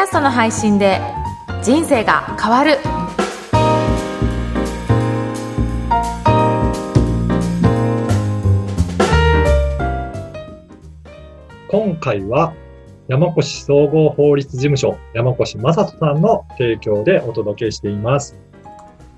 ャストの配信で人生が変わる今回は山越総合法律事務所山越正人さんの提供でお届けしています。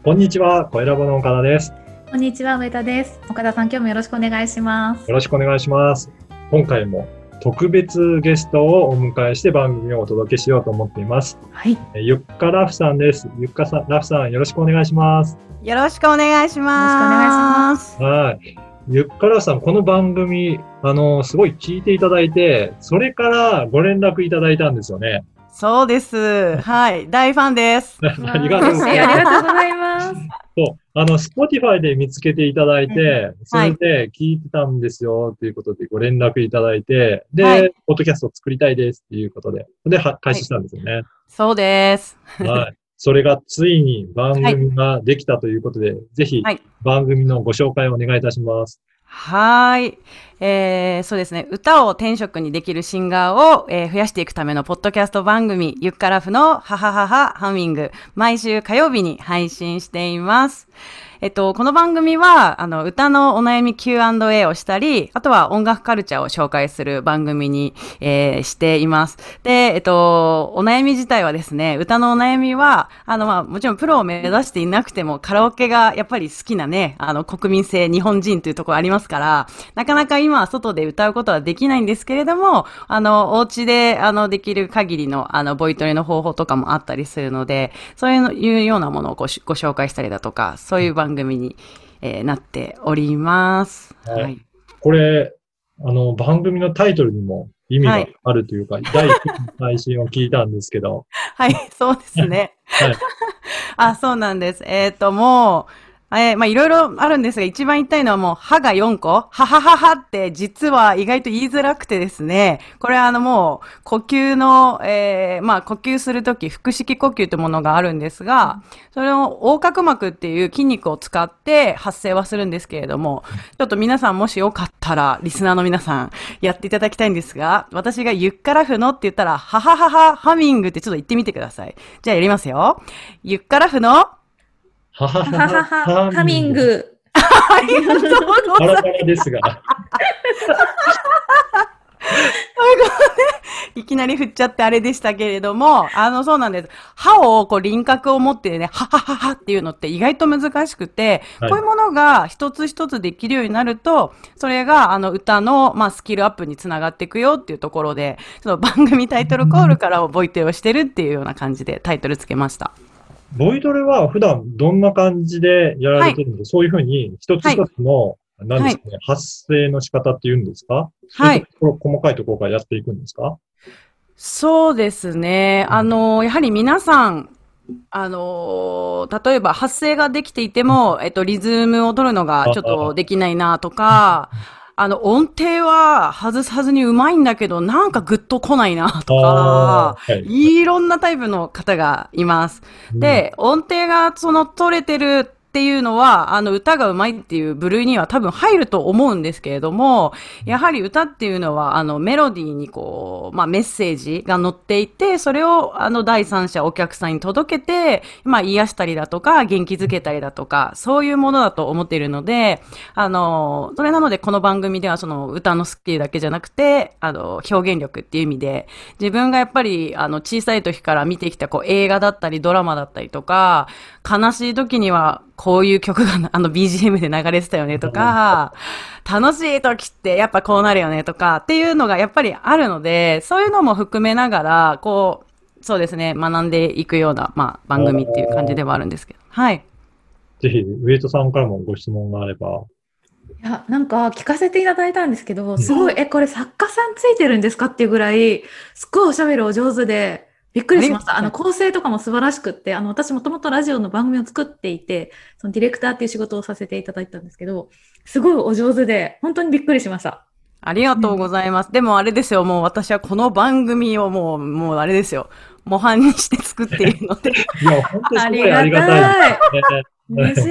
こんにちは、小選ぼの岡田です。こんにちは、上田です。岡田さん、今日もよろしくお願いします。よろしくお願いします。今回も特別ゲストをお迎えして番組をお届けしようと思っています。はい。えゆっかラフさんです。ゆっかさん、ラフさんよろしくお願いします。よろしくお願いします。はい。ゆっかラフさん、この番組、あの、すごい聞いていただいて、それからご連絡いただいたんですよね。そうです。はい。大ファンです。ありがとうございあます。りがとうございます。そう。あの、Spotify で見つけていただいて、そはいれで聞いてたんですよ、ということでご連絡いただいて、で、はいポッドキャストを作りたいですっていうことで、で、は開始したんですよね。そうです。はい。それがついに番組ができたということで、ぜひはい番組のご紹介をお願いいたします。はーい。えー、そうですね。歌を天職にできるシンガーを、えー増やしていくためのポッドキャスト番組、ゆっからふのハハハハハミング、毎週火曜日に配信しています。えっと、この番組は、あの、歌のお悩み Q&A をしたり、あとは音楽カルチャーを紹介する番組に、えーしています。で、えっと、お悩み自体はですね、歌のお悩みは、あの、まあ、もちろんプロを目指していなくても、カラオケがやっぱり好きなね、あの、国民性日本人というところありますから、なかなか今は外で歌うことはできないんですけれども、あの、お家で、あの、できる限りの、あの、ボイトレの方法とかもあったりするので、そういうのいうようなものをごしご紹介したりだとか、そういう番組に、えーなっております。はいはい。これ、あの、番組のタイトルにも意味があるというか、第1期の配信を聞いたんですけど、はい、そうですね。はい。あ、そうなんです。えっ、と、もう、えーまあ、いろいろあるんですが、一番言いたいのはもう、歯が4個ははははって、実は意外と言いづらくてですね、これあのもう、呼吸の、えーまあ、呼吸するとき、腹式呼吸というものがあるんですが、それを横隔膜っていう筋肉を使って発声はするんですけれども、ちょっと皆さんもしよかったら、リスナーの皆さん、やっていただきたいんですが、私がゆっからふのって言ったら、ははははハミングってちょっと言ってみてください。じゃあやりますよ。ゆっからふの、はははははは、ハミン。グ。ありがとうございます。バラバラですが、いきなり振っちゃってあれでしたけれども、あの、そうなんです。歯を、こう、輪郭を持ってね、ははははっていうのって意外と難しくて、はいこういうものが一つ一つできるようになると、それが、あの、歌の、まあ、スキルアップにつながっていくよっていうところで、その番組タイトルコールから覚えてをしてるっていうような感じでタイトルつけました。ボイトレは普段どんな感じでやられてるんですか、そういうふうに一つ一つの、何ですかね、発声の仕方っていうんですか？はい。ころ細かいところからやっていくんですか？そうですね。あの、やはり皆さん、あの、例えば発声ができていても、えっと、リズムを取るのがちょっとできないなとか、あの、音程は外さずにうまいんだけど、なんかグッと来ないなとか、はいいろんなタイプの方がいます。で、音程がその取れてるっていうのは、あの歌がうまいっていう部類には多分入ると思うんですけれども、やはり歌っていうのは、あのメロディーにこう、まあメッセージが載っていて、それをあの第三者お客さんに届けて、まあ癒したりだとか、元気づけたりだとか、そういうものだと思っているので、あの、それなのでこの番組ではその歌のスキルだけじゃなくて、あの、表現力っていう意味で、自分がやっぱり、あの、小さい時から見てきた、こう、映画だったり、ドラマだったりとか、悲しい時には、こういう曲が、あの、BGM で流れてたよねとか、楽しい時ってやっぱこうなるよねとか、っていうのがやっぱりあるので、そういうのも含めながら、こう、そうですね、学んでいくような、まあ、番組っていう感じではあるんですけど。はい。ぜひ、ウエイトさんからもご質問があれば。いや、なんか聞かせていただいたんですけど、すごい、え、これ作家さんついてるんですかっていうぐらい、すっごいおしゃべりお上手で、びっくりしました。あの、構成とかも素晴らしくって、あの、私もともとラジオの番組を作っていて、そのディレクターっていう仕事をさせていただいたんですけど、すごいお上手で、本当にびっくりしました。ありがとうございます。でもあれですよ、もう私はこの番組をもう、もうあれですよ。模範にして作っているので、いや、本当にすごいありがたい。嬉しい。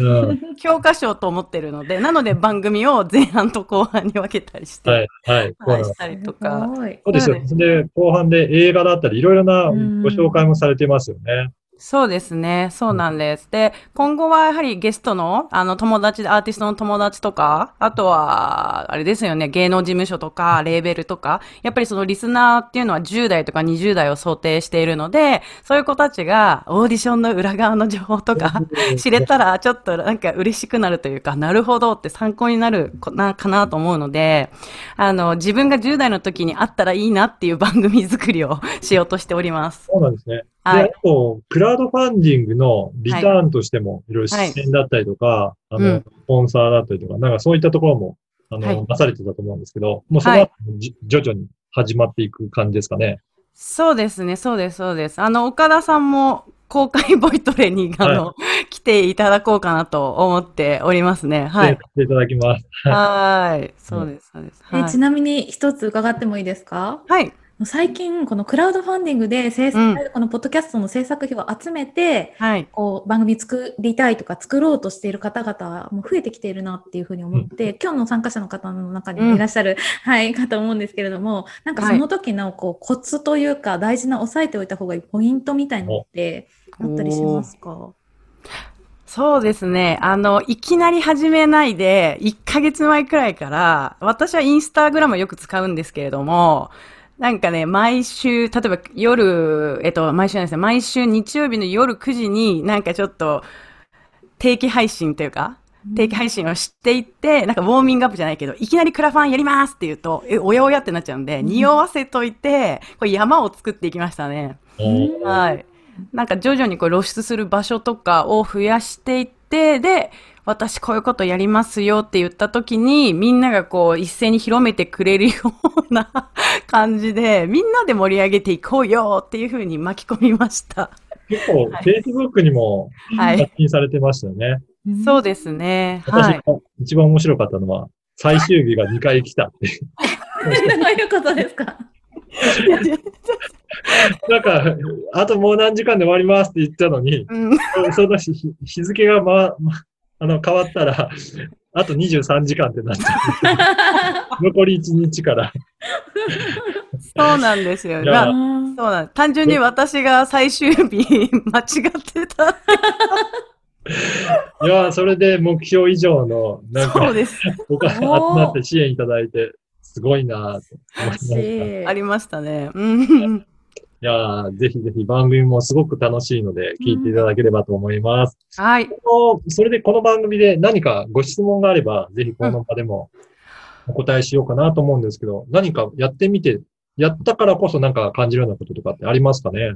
うん教科書と思ってるので、なので番組を前半と後半に分けたりして、はい、はい。そうはい、なんですしたりとか。そうですよ。で、後半で映画だったり、いろいろなご紹介もされてますよね。そうですね。そうなんです。で、今後はやはりゲストの、あの、友達で、アーティストの友達とか、あとは、あれですよね、芸能事務所とか、レーベルとか、やっぱりそのリスナーっていうのは10代とか20代を想定しているので、そういう子たちがオーディションの裏側の情報とか、知れたらちょっとなんか嬉しくなるというか、なるほどって参考になるこなかなと思うので、あの、自分が10代の時にあったらいいなっていう番組作りをしようとしております。そうなんですね。はいで、あと、クラウドファンディングのリターンとしても、いろいろ支援だったりとか、あの、うんスポンサーだったりとか、なんかそういったところも、あの、はい出されてたと思うんですけど、もうその後、じ徐々に始まっていく感じですかね。そうですね、そうです、そうです。あの、岡田さんも公開ボイトレに、あの、来ていただこうかなと思っておりますね。はい。でさせていただきます。はい。そうです、そうです。はいえちなみに一つ伺ってもいいですか？はい。最近、このクラウドファンディングで制作、うんこのポッドキャストの制作費を集めて、はい。こう番組作りたいとか作ろうとしている方々も増えてきているなっていうふうに思って、今日の参加者の方の中にもいらっしゃる、はい、かと思うんですけれども、なんかその時のこうコツというか大事な押さえておいた方がいいポイントみたいなのってあったりしますかそうですね。あの、いきなり始めないで、1ヶ月前くらいから、私はインスタグラムをよく使うんですけれども、なんかね、毎週、例えば夜、えっと、毎週なんですね、毎週日曜日の夜9時になんかちょっと、定期配信というか、定期配信をしていって、なんかウォーミングアップじゃないけど、いきなりクラファンやりますって言うと、え、おやおやってなっちゃうんで、匂わせといて、これ山を作っていきましたね。はい。なんか徐々にこう露出する場所とかを増やしていって、で、私こういうことやりますよって言った時に、みんながこう一斉に広めてくれるような 感じで、みんなで盛り上げていこうよっていうふうに巻き込みました。結構、はい Facebook にもはい発。信されてましたよね。そうですね。私はい。が一番面白かったのは、最終日が2回来たっていう。どういうことですか なんか、あともう何時間で終わりますって言ったのに、うん、その日日付が、ま、まあの変わったら、あと23時間ってなっちゃう。残り1日から。そうなんですよ。まあそうなん単純に私が最終日 間違ってた。いやー、それで目標以上の、なんか。お金集まって支援いただいて、すごいなーと思いました。いありましたね。うん。やー、ぜひぜひ番組もすごく楽しいので、聞いていただければと思います。はい。このそれでこの番組で何かご質問があれば、ぜひこの場でもお答えしようかなと思うんですけど、何かやってみて、やったからこそなんか感じるようなこととかってありますかね？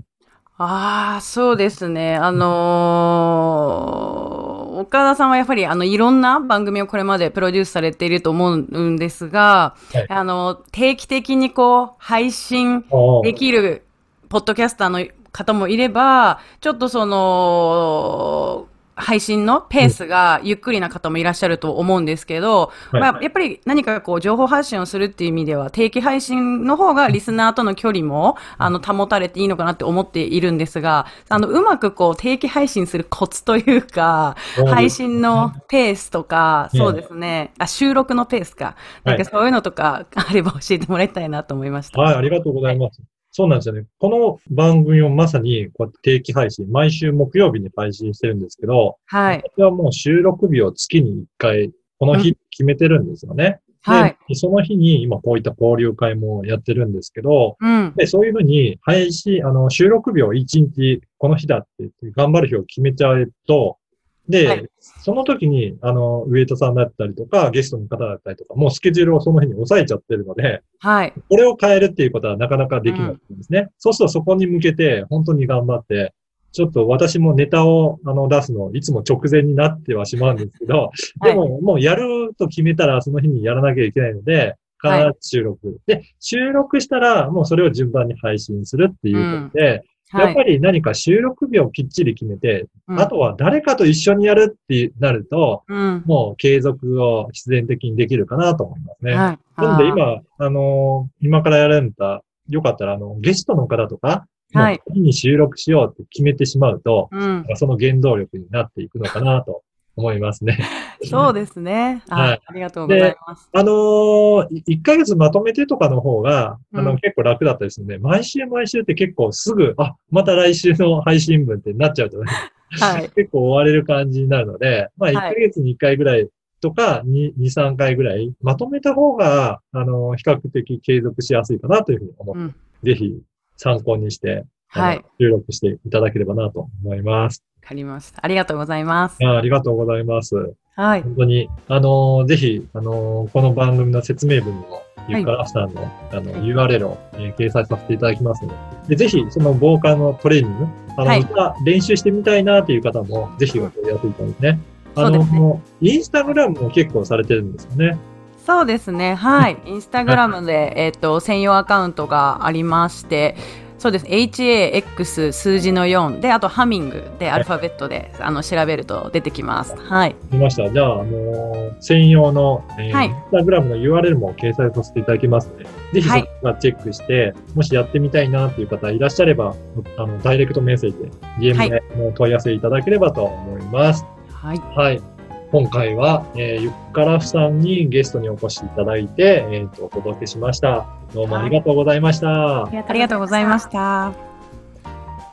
ああ、そうですね。あのー岡田さんはやっぱり、あの、いろんな番組をこれまでプロデュースされていると思うんですが、はいあの、定期的にこう、配信できる、ポッドキャスターの方もいれば、ちょっとその、配信のペースがゆっくりな方もいらっしゃると思うんですけど、やっぱり何かこう情報発信をするっていう意味では定期配信の方がリスナーとの距離もあの保たれていいのかなって思っているんですが、あのうまくこう定期配信するコツというか、配信のペースとか、ねそうですね、あ、収録のペースか、なんかそういうのとかあれば教えてもらいたいなと思いました。はい、ありがとうございます。そうなんですよね。この番組をまさにこうやって定期配信、毎週木曜日に配信してるんですけど、はい。私はもう収録日を月に1回、この日決めてるんですよね。はい。で、その日に今こういった交流会もやってるんですけど、うん。で、そういうふうに配信、あの、収録日を1日この日だって言って頑張る日を決めちゃうと、で、はいその時に、あの、ウエイトさんだったりとか、ゲストの方だったりとか、もうスケジュールをその日に抑えちゃってるので、はい。これを変えるっていうことはなかなかできないんですね。そうするとそこに向けて本当に頑張って、ちょっと私もネタをあの出すの、いつも直前になってはしまうんですけど、はいでももうやると決めたらその日にやらなきゃいけないので、必ず収録。で、収録したらもうそれを順番に配信するっていうことで、やはい。っぱり何か収録日をきっちり決めて、うんあとは誰かと一緒にやるってなると、うん。もう継続を必然的にできるかなと思いますね。はい。なので今、あのー今からやられた、よかったら、あの、ゲストの方とか、はいもう次に収録しようって決めてしまうと、うん。その原動力になっていくのかなと思いますね。そうですね。はいはい。ありがとうございます。あのー、い1ヶ月まとめてとかの方が、あの、うん結構楽だったりするんで、毎週毎週って結構すぐ、あ、また来週の配信分ってなっちゃうとね、はい。結構追われる感じになるので、まあ1はいヶ月に1回ぐらいとか、2、2 3回ぐらい、まとめた方が、あの、比較的継続しやすいかなというふうに思って、うん。ぜひ参考にして、あのはい。収録していただければなと思います。わかりました。ありがとうございます。あありがとうございます。はい。本当に、あのーぜひ、あのーこの番組の説明文にも、ゆっからさんの、あの、URL を、えー掲載させていただきますので、でぜひ、そのボーカルのトレーニング、あの、はい歌練習してみたいなという方も、ぜひお問い合わせいただいてね。あの、ねインスタグラムも結構されてるんですよね。そうですね。はい。インスタグラムで、えっ、と、専用アカウントがありまして、そうです。HAX 数字の4で、あとハミングでアルファベットで、あの、調べると出てきます。はい。見ました。じゃあ、あのー専用の、えーはいインスタグラムの URL も掲載させていただきますので、ぜひそはいこからチェックして、もしやってみたいなっていう方いらっしゃれば、あの、ダイレクトメッセージで、はい DM でお問い合わせいただければと思います。はい。はい。今回は、えーゆっからふさんにゲストにお越しいただいて、えっ、と、お届けしました。どうもありがとうございました。ありがとうございまし。た。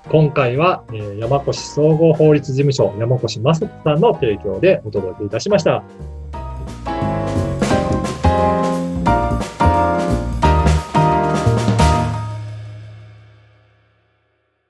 今回は、えー山越総合法律事務所山越正人さんの提供でお届けいたしました。